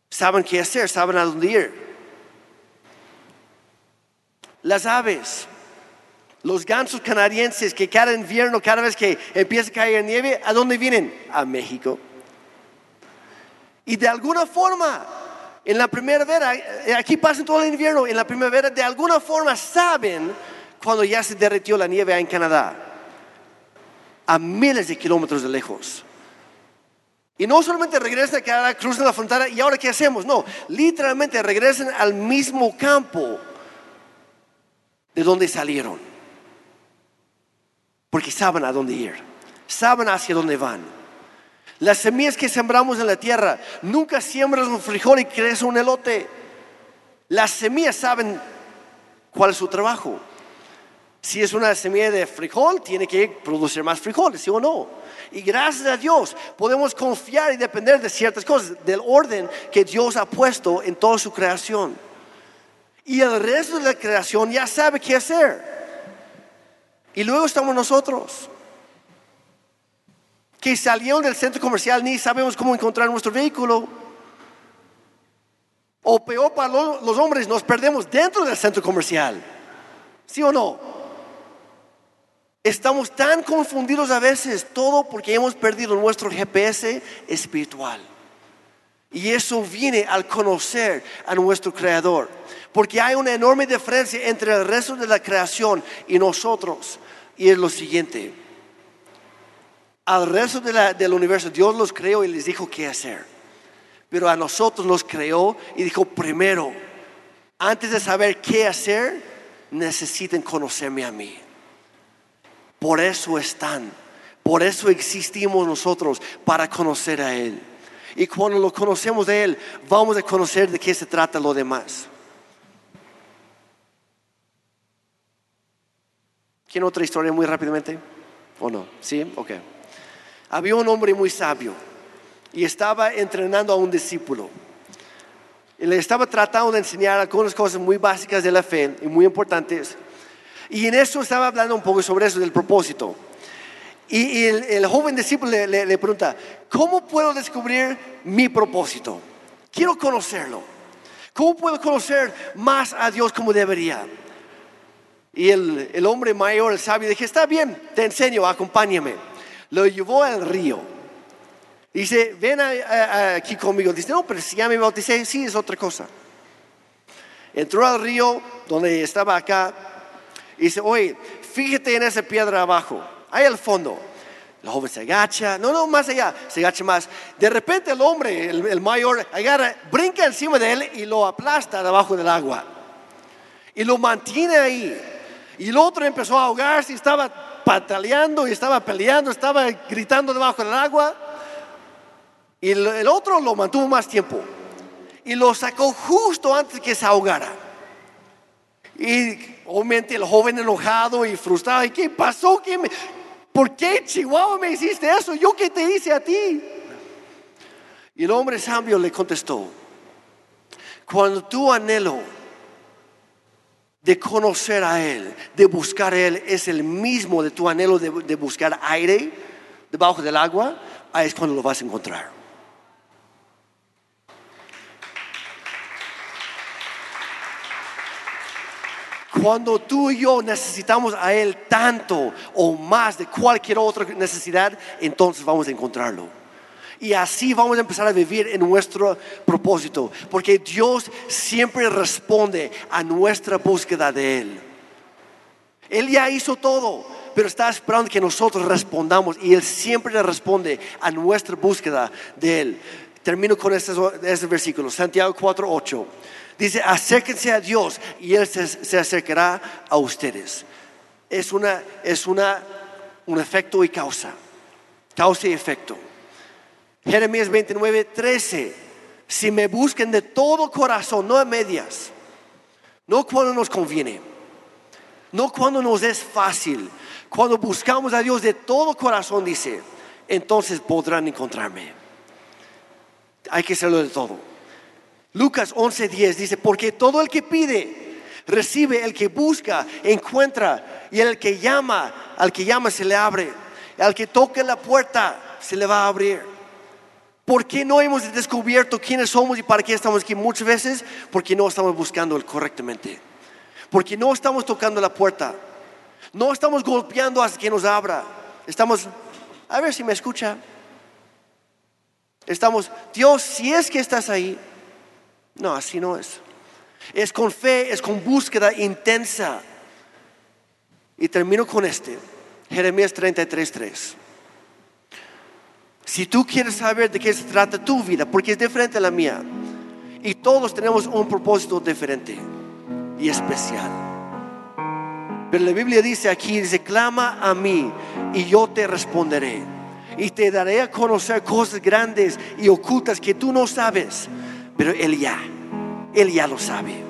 saben qué hacer, saben a dónde ir. Las aves, los gansos canadienses que cada invierno, cada vez que empieza a caer nieve, ¿a dónde vienen? A México. Y de alguna forma, en la primavera, eh, aquí pasa todo el invierno, en la primavera de alguna forma saben cuando ya se derritió la nieve en Canadá, a miles de kilómetros de lejos. Y no solamente regresan a Canadá, cruzan la frontera y ahora qué hacemos, no, literalmente regresan al mismo campo de donde salieron. Porque saben a dónde ir, saben hacia dónde van. Las semillas que sembramos en la tierra, nunca siembras un frijol y crece un elote. Las semillas saben cuál es su trabajo. Si es una semilla de frijol, tiene que producir más frijoles, ¿sí o no? Y gracias a Dios podemos confiar y depender de ciertas cosas, del orden que Dios ha puesto en toda su creación. Y el resto de la creación ya sabe qué hacer. Y luego estamos nosotros, que salieron del centro comercial ni sabemos cómo encontrar nuestro vehículo. O peor para los hombres, nos perdemos dentro del centro comercial. ¿Sí o no? Estamos tan confundidos a veces, todo porque hemos perdido nuestro GPS espiritual. Y eso viene al conocer a nuestro Creador. Porque hay una enorme diferencia entre el resto de la creación y nosotros. Y es lo siguiente. Al resto del universo Dios los creó y les dijo qué hacer. Pero a nosotros los creó y dijo, primero, antes de saber qué hacer, necesitan conocerme a mí. Por eso están. Por eso existimos nosotros, para conocer a Él. Y cuando lo conocemos de Él, vamos a conocer de qué se trata lo demás. ¿Quién otra historia muy rápidamente? ¿O no? ¿Sí? Ok. Había un hombre muy sabio y estaba entrenando a un discípulo. Y le estaba tratando de enseñar algunas cosas muy básicas de la fe y muy importantes. Y en eso estaba hablando un poco sobre eso, del propósito. Y, el, joven discípulo le, pregunta, ¿cómo puedo descubrir mi propósito? Quiero conocerlo. ¿Cómo puedo conocer más a Dios como debería? Y el, hombre mayor, el sabio, dije, está bien, te enseño, acompáñame. Lo llevó al río. Dice, ven aquí conmigo. Dice, no, pero si ya me bauticé, sí, es otra cosa. Entró al río donde estaba acá dice, oye, fíjate en esa piedra abajo, ahí al fondo. El joven se agacha, no, no, más allá, se agacha más. De repente el hombre, el, mayor, agarra, brinca encima de él y lo aplasta debajo del agua. Y lo mantiene ahí. Y el otro empezó a ahogarse estaba pataleando y estaba peleando, estaba gritando debajo del agua. Y el, el otro lo mantuvo más tiempo. Y lo sacó justo antes que se ahogara. Y obviamente el joven enojado y frustrado, ¿y qué pasó? ¿Qué me, ¿Por qué Chihuahua me hiciste eso? ¿Yo qué te hice a ti? Y el hombre sabio le contestó, cuando tu anhelo de conocer a Él, de buscar a Él, es el mismo de tu anhelo de, de buscar aire debajo del agua, ahí es cuando lo vas a encontrar. Cuando tú y yo necesitamos a Él tanto o más de cualquier otra necesidad, entonces vamos a encontrarlo. Y así vamos a empezar a vivir en nuestro propósito, porque Dios siempre responde a nuestra búsqueda de Él. Él ya hizo todo, pero está esperando que nosotros respondamos y Él siempre responde a nuestra búsqueda de Él. Termino con este, este versículo, Santiago 4:8. Dice, acérquense a Dios y Él se, acercará a ustedes. Es, una, es una, un efecto y causa. Causa y efecto. Jeremías 29, 13. Si me busquen de todo corazón, no a medias, no cuando nos conviene, no cuando nos es fácil, cuando buscamos a Dios de todo corazón, dice, entonces podrán encontrarme. Hay que hacerlo de todo. Lucas 11:10 dice, porque todo el que pide, recibe, el que busca, encuentra, y el que llama, al que llama se le abre, al que toque la puerta se le va a abrir. ¿Por qué no hemos descubierto quiénes somos y para qué estamos aquí muchas veces? Porque no estamos buscando correctamente. Porque no estamos tocando la puerta. No estamos golpeando hasta que nos abra. Estamos, a ver si me escucha. Estamos, Dios, si es que estás ahí. No, así no es. Es con fe, es con búsqueda intensa. Y termino con este, Jeremías 33:3. Si tú quieres saber de qué se trata tu vida, porque es diferente a la mía, y todos tenemos un propósito diferente y especial. Pero la Biblia dice aquí, dice, clama a mí y yo te responderé. Y te daré a conocer cosas grandes y ocultas que tú no sabes. Pero Él ya, Él ya lo sabe.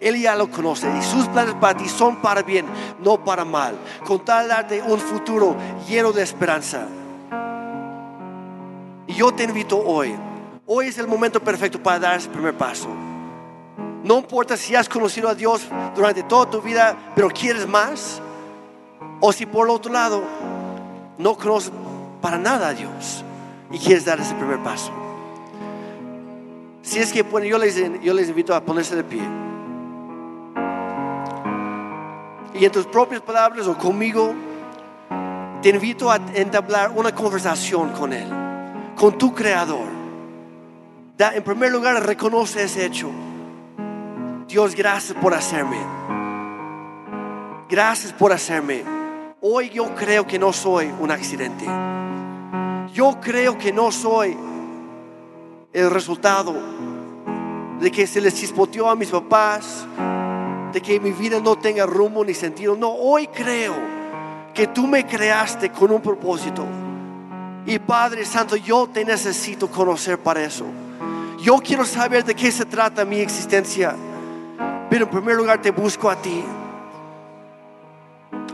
Él ya lo conoce y sus planes para ti son para bien, no para mal. Con tal de darte un futuro lleno de esperanza. Y yo te invito hoy. Hoy es el momento perfecto para dar ese primer paso. No importa si has conocido a Dios durante toda tu vida, pero quieres más. O si por el otro lado no conoces para nada a Dios y quieres dar ese primer paso. Si es que les, yo les invito a ponerse de pie. Y en tus propias palabras o conmigo, te invito a entablar una conversación con Él, con tu Creador. Da, en primer lugar, reconoce ese hecho. Dios, gracias por hacerme. Gracias por hacerme. Hoy yo creo que no soy un accidente. Yo creo que no soy el resultado de que se les chispoteó a mis papás, de que mi vida no tenga rumbo ni sentido. No, hoy creo que tú me creaste con un propósito. Y Padre Santo, yo te necesito conocer para eso. Yo quiero saber de qué se trata mi existencia. Pero en primer lugar te busco a ti.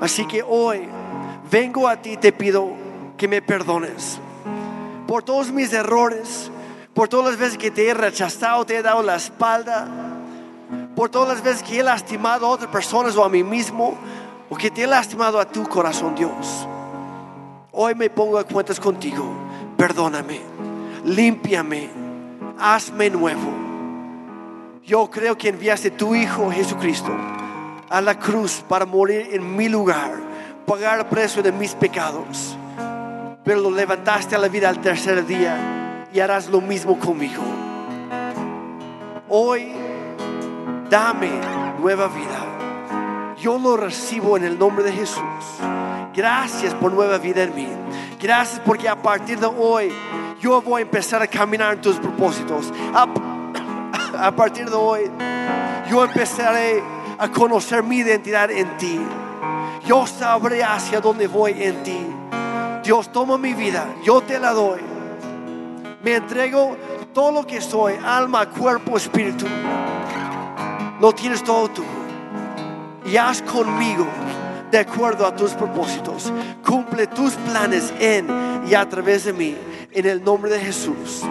Así que hoy vengo a ti y te pido que me perdones por todos mis errores, por todas las veces que te he rechazado, te he dado la espalda, por todas las veces que he lastimado a otras personas o a mí mismo, o que te he lastimado a tu corazón, Dios. Hoy me pongo a cuentas contigo. Perdóname, límpiame, hazme nuevo. Yo creo que enviaste tu Hijo Jesucristo a la cruz para morir en mi lugar, pagar el precio de mis pecados. Pero lo levantaste a la vida al tercer día y harás lo mismo conmigo. Hoy dame nueva vida. Yo lo recibo en el nombre de Jesús. Gracias por nueva vida en mí. Gracias porque a partir de hoy yo voy a empezar a caminar en tus propósitos. A, *coughs* a partir de hoy yo empezaré a conocer mi identidad en ti. Yo sabré hacia dónde voy en ti. Dios, toma mi vida, yo te la doy. Me entrego todo lo que soy, alma, cuerpo, espíritu. Lo tienes todo tú. Y haz conmigo de acuerdo a tus propósitos. Cumple tus planes en y a través de mí. En el nombre de Jesús.